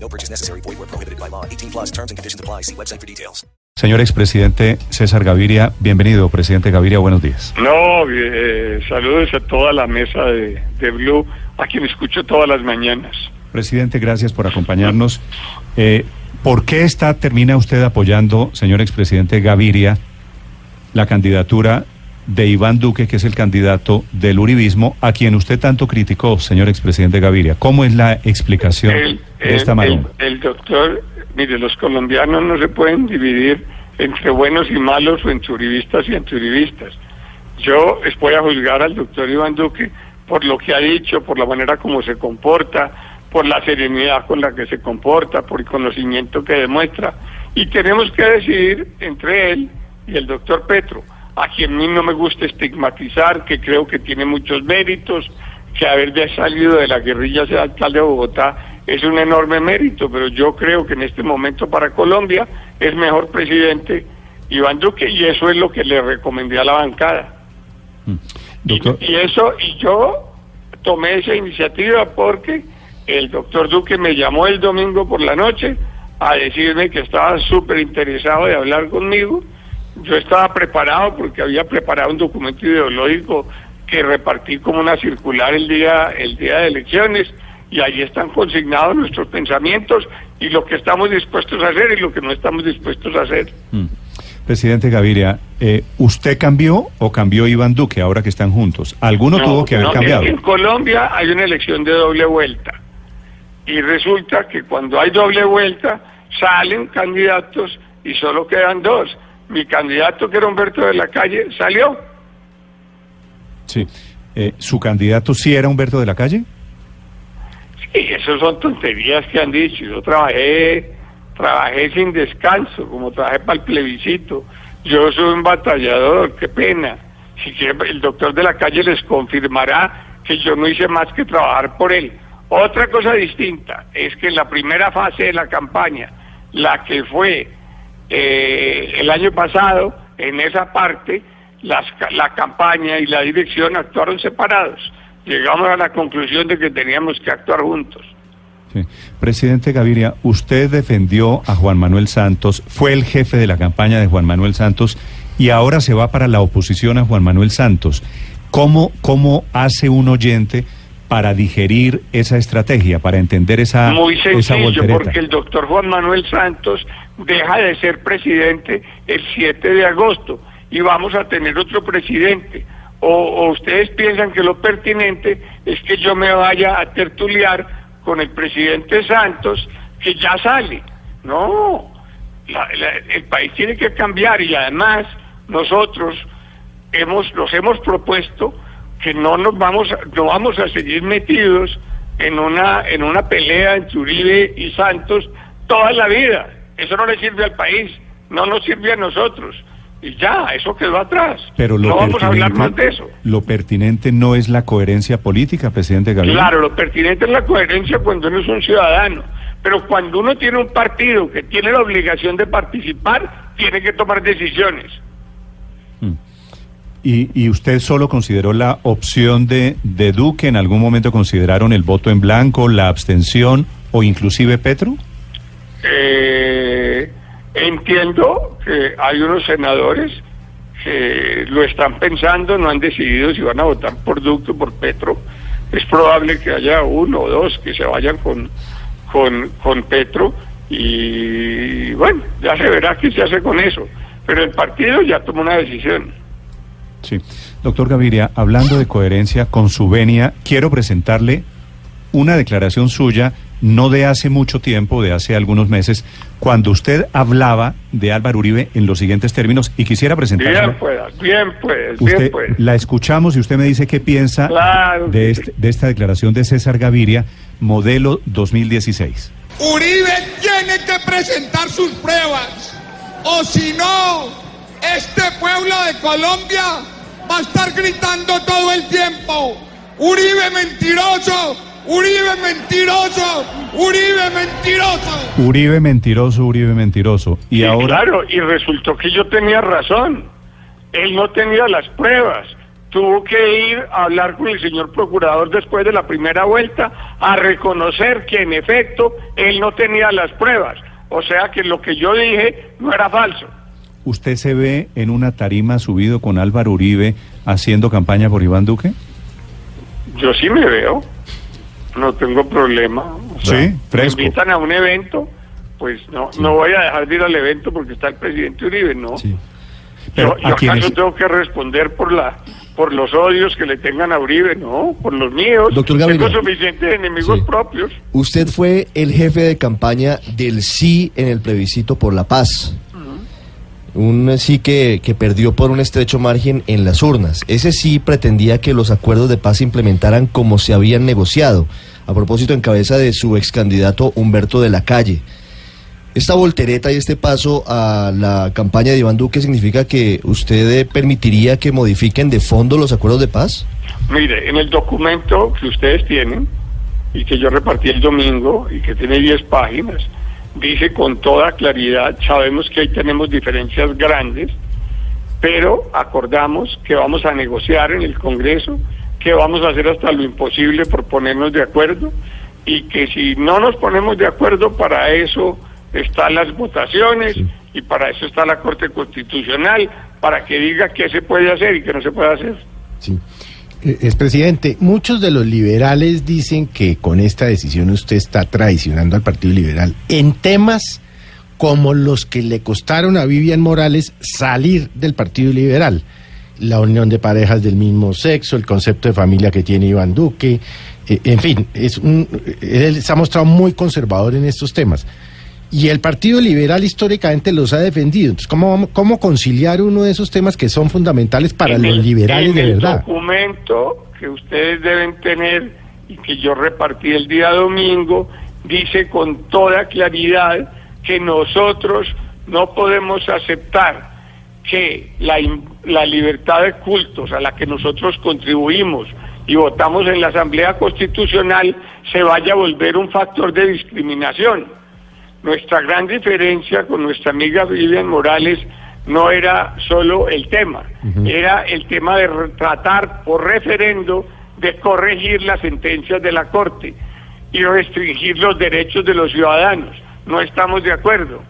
No purchase necessary. Void where prohibited by law. 18 plus terms and conditions apply. See website for details. Señor expresidente César Gaviria, bienvenido, presidente Gaviria, buenos días. No, eh, saludos a toda la mesa de, de Blue, a quien escucho todas las mañanas. Presidente, gracias por acompañarnos. Eh, ¿Por qué está, termina usted apoyando, señor expresidente Gaviria, la candidatura de Iván Duque, que es el candidato del Uribismo, a quien usted tanto criticó, señor expresidente Gaviria? ¿Cómo es la explicación El, de esta maroma? el- el doctor, mire, los colombianos no se pueden dividir entre buenos y malos o entre uribistas y antiuribistas. Yo voy a juzgar al doctor Iván Duque por lo que ha dicho, por la manera como se comporta, por la serenidad con la que se comporta, por el conocimiento que demuestra. Y tenemos que decidir entre él y el doctor Petro, a quien a mí no me gusta estigmatizar, que creo que tiene muchos méritos, que haber de- salido de la guerrilla sea alcalde de Bogotá es un enorme mérito, pero yo creo que en este momento para Colombia es mejor presidente Iván Duque y eso es lo que le recomendé a la bancada. Doctor, Y, y eso, y yo tomé esa iniciativa porque el doctor Duque me llamó el domingo por la noche a decirme que estaba súper interesado de hablar conmigo. Yo estaba preparado porque había preparado un documento ideológico que repartí como una circular el día, el día de elecciones y ahí están consignados nuestros pensamientos y lo que estamos dispuestos a hacer y lo que no estamos dispuestos a hacer. mm. presidente Gaviria, eh, ¿usted cambió o cambió Iván Duque ahora que están juntos? Alguno No, tuvo que haber no, cambiado. En, en Colombia hay una elección de doble vuelta. Y resulta que cuando hay doble vuelta, salen candidatos y solo quedan dos. Mi candidato, que era Humberto de la Calle, salió. Sí. Eh, ¿Su candidato sí era Humberto de la Calle? Sí, eso son tonterías que han dicho. Yo trabajé, trabajé sin descanso, como trabajé para el plebiscito. Yo soy un batallador, qué pena. Si el doctor de la calle les confirmará que yo no hice más que trabajar por él. Otra cosa distinta es que en la primera fase de la campaña, la que fue eh, el año pasado, en esa parte, las la campaña y la dirección actuaron separados. Llegamos a la conclusión de que teníamos que actuar juntos. Presidente Gaviria, usted defendió a Juan Manuel Santos, fue el jefe de la campaña de Juan Manuel Santos y ahora se va para la oposición a Juan Manuel Santos. ¿Cómo, cómo hace un oyente para digerir esa estrategia, para entender esa, Muy esa sencillo, voltereta? porque el doctor Juan Manuel Santos deja de ser presidente el 7 de agosto y vamos a tener otro presidente. O, o ustedes piensan que lo pertinente es que yo me vaya a tertuliar con el presidente Santos, que ya sale. No, la- la- el país tiene que cambiar y además nosotros hemos nos hemos propuesto que no nos vamos a, no vamos a seguir metidos en una en una pelea entre Uribe y Santos toda la vida. Eso no le sirve al país, no nos sirve a nosotros. Y ya, eso quedó atrás. Pero lo no vamos a hablar más de eso. Lo pertinente no es la coherencia política, presidente Gaviria. Claro, lo pertinente es la coherencia cuando uno es un ciudadano. Pero cuando uno tiene un partido que tiene la obligación de participar, tiene que tomar decisiones. ¿Y, usted solo consideró la opción de, de Duque? ¿En algún momento consideraron el voto en blanco, la abstención o inclusive Petro? Eh, entiendo que hay unos senadores que lo están pensando, no han decidido si van a votar por Duque o por Petro. Es probable que haya uno o dos que se vayan con, con, con Petro y bueno, ya se verá qué se hace con eso. Pero el partido ya tomó una decisión. Sí. Doctor Gaviria, hablando de coherencia con su venia, quiero presentarle una declaración suya, no de hace mucho tiempo, de hace algunos meses, cuando usted hablaba de Álvaro Uribe en los siguientes términos y quisiera presentarla. Bien puedas, bien puedes, bien puedes. la escuchamos y usted me dice qué piensa Claro de, que este- de esta declaración de César Gaviria, modelo 2016. Uribe tiene que presentar sus pruebas. o si no, este pueblo de Colombia va a estar gritando todo el tiempo, Uribe mentiroso, Uribe mentiroso, Uribe mentiroso. Uribe mentiroso, Uribe mentiroso. Y Sí, ahora... Claro, y resultó que yo tenía razón. Él no tenía las pruebas. Tuvo que ir a hablar con el señor procurador después de la primera vuelta a reconocer que en efecto él no tenía las pruebas. O sea que lo que yo dije no era falso. ¿Usted se ve en una tarima subido con Álvaro Uribe haciendo campaña por Iván Duque? Yo sí me veo, no tengo problema. O sea, Sí, fresco. Me invitan a un evento, pues no, no voy a dejar de ir al evento porque está el presidente Uribe, ¿no? Pero yo, a yo acaso tengo que responder por la por los odios que le tengan a Uribe, no, por los míos. Doctor Gaviria. Tengo suficientes enemigos Sí. propios. Usted fue el jefe de campaña del sí en el plebiscito por la paz. Un sí que, que perdió por un estrecho margen en las urnas. Ese sí pretendía que los acuerdos de paz se implementaran como se habían negociado. A propósito, en cabeza de su ex candidato Humberto de la Calle. Esta voltereta y este paso a la campaña de Iván Duque significa que usted permitiría que modifiquen de fondo los acuerdos de paz. Mire, en el documento que ustedes tienen y que yo repartí el domingo y que tiene 10 páginas, dice con toda claridad, sabemos que ahí tenemos diferencias grandes, pero acordamos que vamos a negociar en el Congreso, que vamos a hacer hasta lo imposible por ponernos de acuerdo y que si no nos ponemos de acuerdo, para eso están las votaciones y para eso está la Corte Constitucional, para que diga qué se puede hacer y qué no se puede hacer. Sí. Eh, Expresidente, muchos de los liberales dicen que con esta decisión usted está traicionando al Partido Liberal en temas como los que le costaron a Vivian Morales salir del Partido Liberal. La unión de parejas del mismo sexo, el concepto de familia que tiene Iván Duque, eh, en fin, es un, él se ha mostrado muy conservador en estos temas. Y el Partido Liberal históricamente los ha defendido. Entonces, ¿cómo, cómo conciliar uno de esos temas que son fundamentales para En los el- liberales en de el verdad? documento que ustedes deben tener y que yo repartí el día domingo dice con toda claridad que nosotros no podemos aceptar que la, la libertad de cultos a la que nosotros contribuimos y votamos en la Asamblea Constitucional se vaya a volver un factor de discriminación. Nuestra gran diferencia con nuestra amiga Vivian Morales no era solo el tema, era el tema de tratar por referendo de corregir las sentencias de la Corte y restringir los derechos de los ciudadanos. No estamos de acuerdo.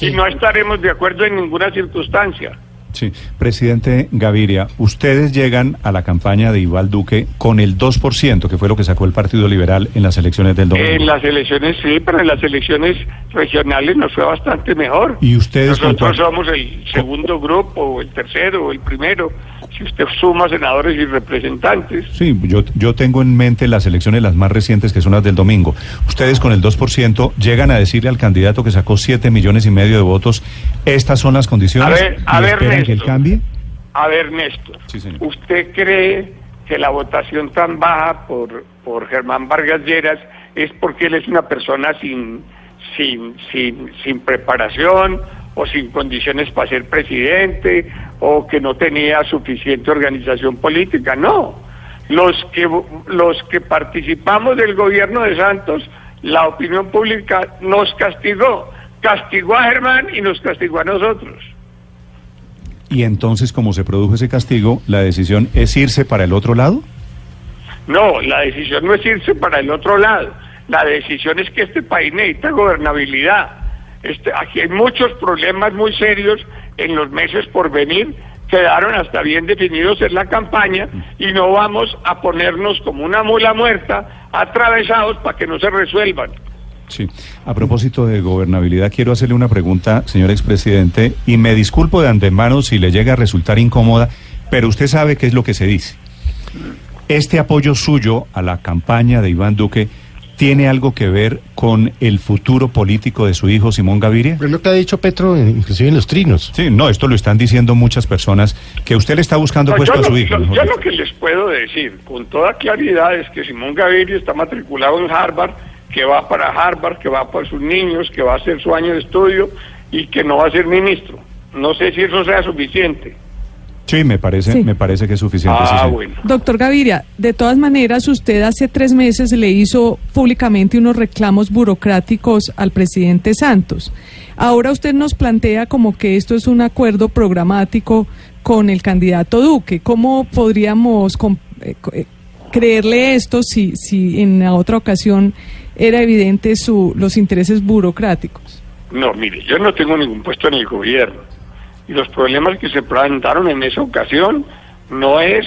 Y no estaremos de acuerdo en ninguna circunstancia. Sí, presidente Gaviria, ustedes llegan a la campaña de Iván Duque con el 2%, que fue lo que sacó el Partido Liberal en las elecciones del domingo. En las elecciones sí, pero en las elecciones regionales nos fue bastante mejor. ¿Y ustedes Nosotros somos el segundo grupo, o el tercero, o el primero, si usted suma senadores y representantes. Sí, yo, yo tengo en mente las elecciones las más recientes, que son las del domingo. Ustedes con el 2% llegan a decirle al candidato que sacó 7 millones y medio de votos, estas son las condiciones A ver, a ver, que él Néstor. cambie. A ver, Néstor, Sí, señor. ¿usted cree que la votación tan baja por, por Germán Vargas Lleras es porque él es una persona sin, sin, sin, sin preparación o sin condiciones para ser presidente o que no tenía suficiente organización política? No. Los que, los que participamos del gobierno de Santos, la opinión pública nos castigó. Castigó a Germán y nos castigó a nosotros. Y entonces, como se produjo ese castigo, la decisión es irse para el otro lado. No, la decisión no es irse para el otro lado. La decisión es que este país necesita gobernabilidad. Este, aquí hay muchos problemas muy serios en los meses por venir. Quedaron hasta bien definidos en la campaña y no vamos a ponernos como una mula muerta atravesados para que no se resuelvan. Sí. A propósito de gobernabilidad, quiero hacerle una pregunta, señor expresidente, y me disculpo de antemano si le llega a resultar incómoda, pero usted sabe qué es lo que se dice. Este apoyo suyo a la campaña de Iván Duque tiene algo que ver con el futuro político de su hijo Simón Gaviria. Es lo que ha dicho Petro, en- inclusive en los trinos. Sí, no, esto lo están diciendo muchas personas, que usted le está buscando No, puesto yo a su lo- hijo. yo lo que les puedo decir con toda claridad es que Simón Gaviria está matriculado en Harvard, que va para Harvard, que va para sus niños, que va a hacer su año de estudio y que no va a ser ministro. No sé si eso sea suficiente. Sí, me parece, Sí. me parece que es suficiente. Ah, sí. bueno. Doctor Gaviria, de todas maneras, usted hace tres meses le hizo públicamente unos reclamos burocráticos al presidente Santos. Ahora usted nos plantea como que esto es un acuerdo programático con el candidato Duque. ¿Cómo podríamos com- eh, eh, creerle esto si, si en la otra ocasión era evidente su, los intereses burocráticos? No, mire, yo no tengo ningún puesto en el gobierno. Y los problemas que se presentaron en esa ocasión no es,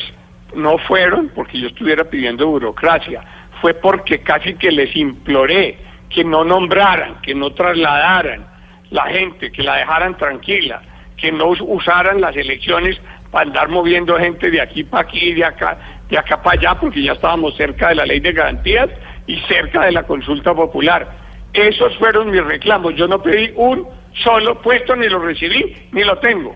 no fueron porque yo estuviera pidiendo burocracia, fue porque casi que les imploré que no nombraran, que no trasladaran la gente, que la dejaran tranquila, que no us- usaran las elecciones para andar moviendo gente de aquí para aquí, de acá, de acá para allá, porque ya estábamos cerca de la ley de garantías y cerca de la consulta popular. Esos fueron mis reclamos. Yo no pedí un solo puesto, ni lo recibí, ni lo tengo.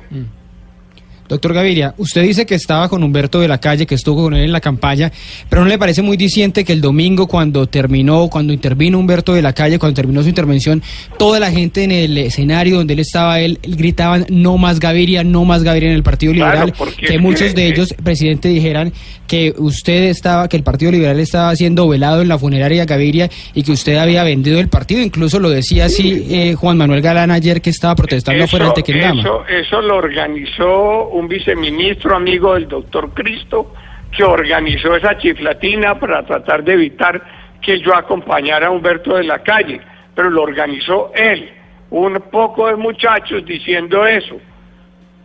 Doctor Gaviria, usted dice que estaba con Humberto de la Calle, que estuvo con él en la campaña, pero ¿no le parece muy diciente que el domingo cuando terminó, cuando intervino Humberto de la Calle, cuando terminó su intervención, toda la gente en el escenario donde él estaba, él, gritaban no más Gaviria, no más Gaviria en el Partido Liberal, que muchos de ellos, presidente, dijeran que usted estaba, que el Partido Liberal estaba siendo velado en la funeraria Gaviria y que usted había vendido el partido, incluso lo decía así eh, Juan Manuel Galán ayer que estaba protestando afuera del Tequendama. eso, eso lo organizó un viceministro amigo del doctor Cristo, que organizó esa chiflatina para tratar de evitar que yo acompañara a Humberto de la calle, pero lo organizó él, un poco de muchachos diciendo eso.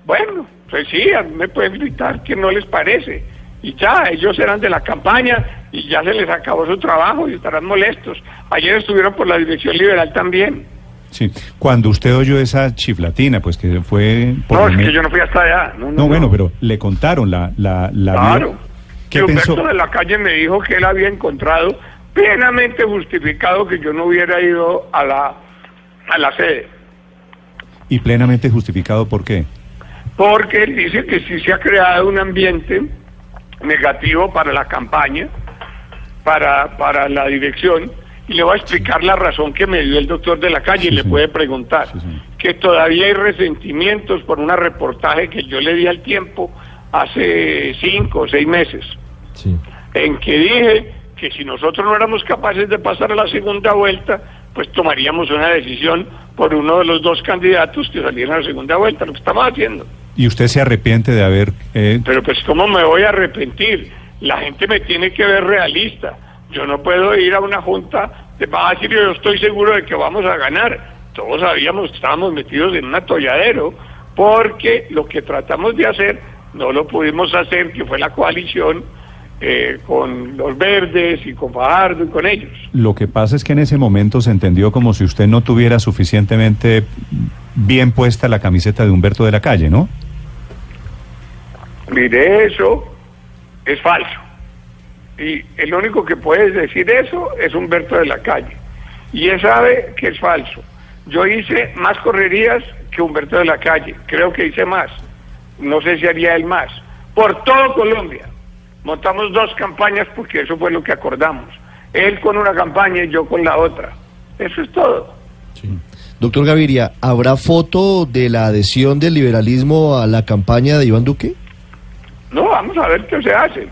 Bueno, pues sí, a mí me pueden gritar que no les parece. Y ya, ellos eran de la campaña y ya se les acabó su trabajo y estarán molestos. Ayer estuvieron por la dirección liberal también. Sí. Cuando usted oyó esa chiflatina, pues que fue... por No, es que yo no fui hasta allá. No, no, No, bueno, no. pero le contaron la... la, la Claro. ¿Qué Y Humberto pensó? de la calle me dijo que él había encontrado plenamente justificado que yo no hubiera ido a la, a la sede. Y plenamente justificado, ¿por qué? Porque él dice que sí se ha creado un ambiente negativo para la campaña, para, para la dirección, y le voy a explicar la razón que me dio el doctor de la calle, Sí, y le puede preguntar, Sí, que todavía hay resentimientos por un reportaje que yo le di al tiempo hace cinco o seis meses, Sí. en que dije que si nosotros no éramos capaces de pasar a la segunda vuelta, pues tomaríamos una decisión por uno de los dos candidatos que salieran a la segunda vuelta, lo que estamos haciendo. ¿Y usted se arrepiente de haber... eh, Pero pues ¿cómo me voy a arrepentir? La gente me tiene que ver realista. Yo no puedo ir a una junta de a decir yo estoy seguro de que vamos a ganar. Todos sabíamos que estábamos metidos en un atolladero porque lo que tratamos de hacer no lo pudimos hacer, que fue la coalición eh, con los verdes y con Fajardo y con ellos. Lo que pasa es que en ese momento se entendió como si usted no tuviera suficientemente bien puesta la camiseta de Humberto de la Calle, ¿no? Mire, eso es falso. Y el único que puede decir eso es Humberto de la Calle. Y él sabe que es falso. Yo hice más correrías que Humberto de la Calle. Creo que hice más. No sé si haría él más. Por todo Colombia. Montamos dos campañas porque eso fue lo que acordamos. Él con una campaña y yo con la otra. Eso es todo. Doctor Gaviria, ¿habrá foto de la adhesión del liberalismo a la campaña de Iván Duque? No, vamos a ver qué se hace.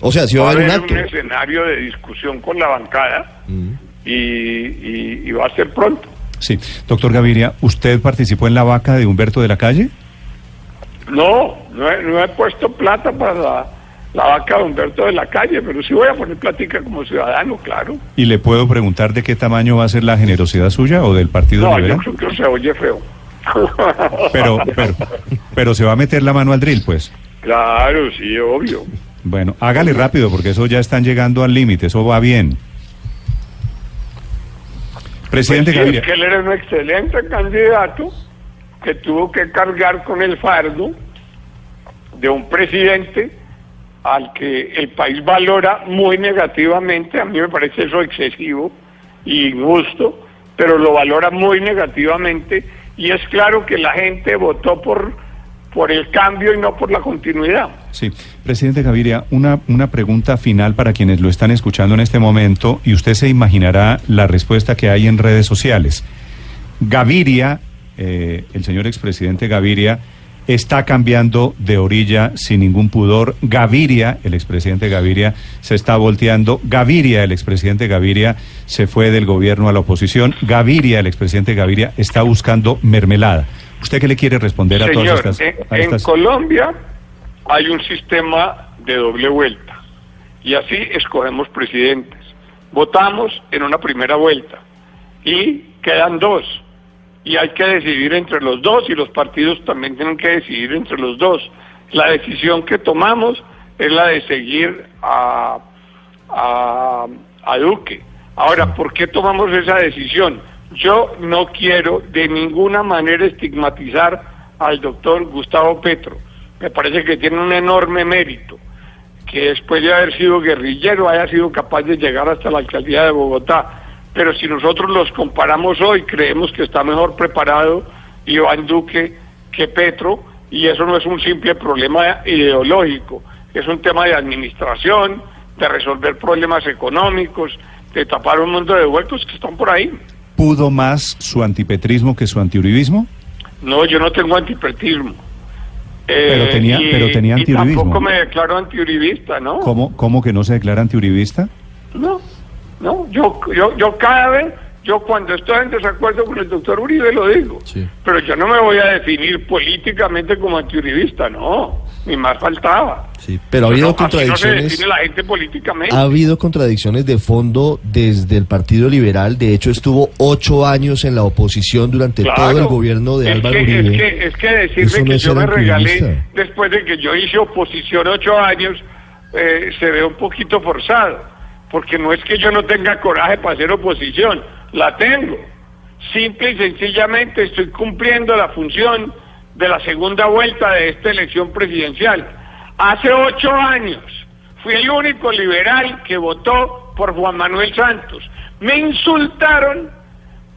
O sea, si va a haber un acto. un escenario de discusión con la bancada Mm. y, y- y va a ser pronto. Sí. Doctor Gaviria, ¿usted participó en la vaca de Humberto de la Calle? No, no he, no he puesto plata para la, la vaca de Humberto de la calle, pero sí voy a poner platica como ciudadano, claro. ¿Y le puedo preguntar de qué tamaño va a ser la generosidad suya o del Partido No, yo Liberal? creo que se oye feo. Pero, pero, pero se va a meter la mano al drill, pues. Claro, sí, obvio. Bueno, hágale rápido porque eso ya están llegando al límite, eso va bien. Presidente Pues sí, es que él era un excelente candidato que tuvo que cargar con el fardo de un presidente al que el país valora muy negativamente. A mí me parece eso excesivo y injusto, pero lo valora muy negativamente. Y es claro que la gente votó por, por el cambio y no por la continuidad. Sí, presidente Gaviria, una, una pregunta final para quienes lo están escuchando en este momento y usted se imaginará la respuesta que hay en redes sociales. Gaviria eh, el señor expresidente Gaviria está cambiando de orilla sin ningún pudor. Gaviria, el expresidente Gaviria, se está volteando. Gaviria, el expresidente Gaviria, se fue del gobierno a la oposición. Gaviria, el expresidente Gaviria, está buscando mermelada. ¿Usted qué le quiere responder a todas estas... en, a en Colombia hay un sistema de doble vuelta y así escogemos presidentes. Votamos en una primera vuelta y quedan dos y hay que decidir entre los dos y los partidos también tienen que decidir entre los dos. La decisión que tomamos es la de seguir a, a, a Duque. Ahora, ¿por qué tomamos esa decisión? Yo no quiero de ninguna manera estigmatizar al doctor Gustavo Petro. Me parece que tiene un enorme mérito que después de haber sido guerrillero haya sido capaz de llegar hasta la alcaldía de Bogotá. Pero si nosotros los comparamos hoy, creemos que está mejor preparado Iván Duque que Petro, y eso no es un simple problema ideológico, es un tema de administración, de resolver problemas económicos, de tapar un mundo de huecos que están por ahí. ¿Pudo más su antipetrismo que su antiuribismo? No, yo no tengo antipetismo. Pero tenía- pero tenía y antiuribismo. tampoco me declaro antiuribista, ¿no? ¿Cómo, ¿Cómo que no se declara antiuribista? No, no, yo, yo, yo cada vez, yo cuando estoy en desacuerdo con el doctor Uribe lo digo, pero yo no me voy a definir políticamente como antiuribista, no, ni más faltaba. Sí, pero ha habido No, no se contradicciones. define la gente políticamente. Ha habido contradicciones de fondo desde el Partido Liberal. De hecho, estuvo ocho años en la oposición durante Claro. todo el gobierno de Álvaro que, Uribe. Es que, es que no que yo me regalé después de que yo hice oposición ocho años, eh, se ve un poquito forzado, porque no es que yo no tenga coraje para hacer oposición, la tengo. Simple y sencillamente estoy cumpliendo la función de la segunda vuelta de esta elección presidencial. Hace ocho años fui el único liberal que votó por Juan Manuel Santos. Me insultaron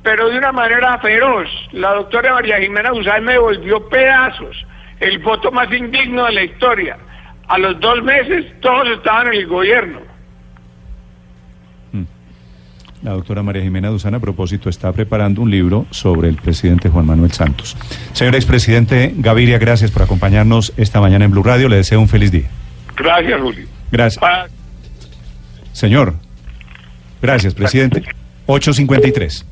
pero de una manera feroz. La doctora María Jimena Guzmán me volvió pedazos, el voto más indigno de la historia. A los dos meses todos estaban en el gobierno. La doctora María Jimena Duzana, a propósito, está preparando un libro sobre el presidente Juan Manuel Santos. Señor expresidente Gaviria, gracias por acompañarnos esta mañana en Blue Radio. Le deseo un feliz día. Gracias, Julio. Gracias. Señor. Gracias, presidente. 853.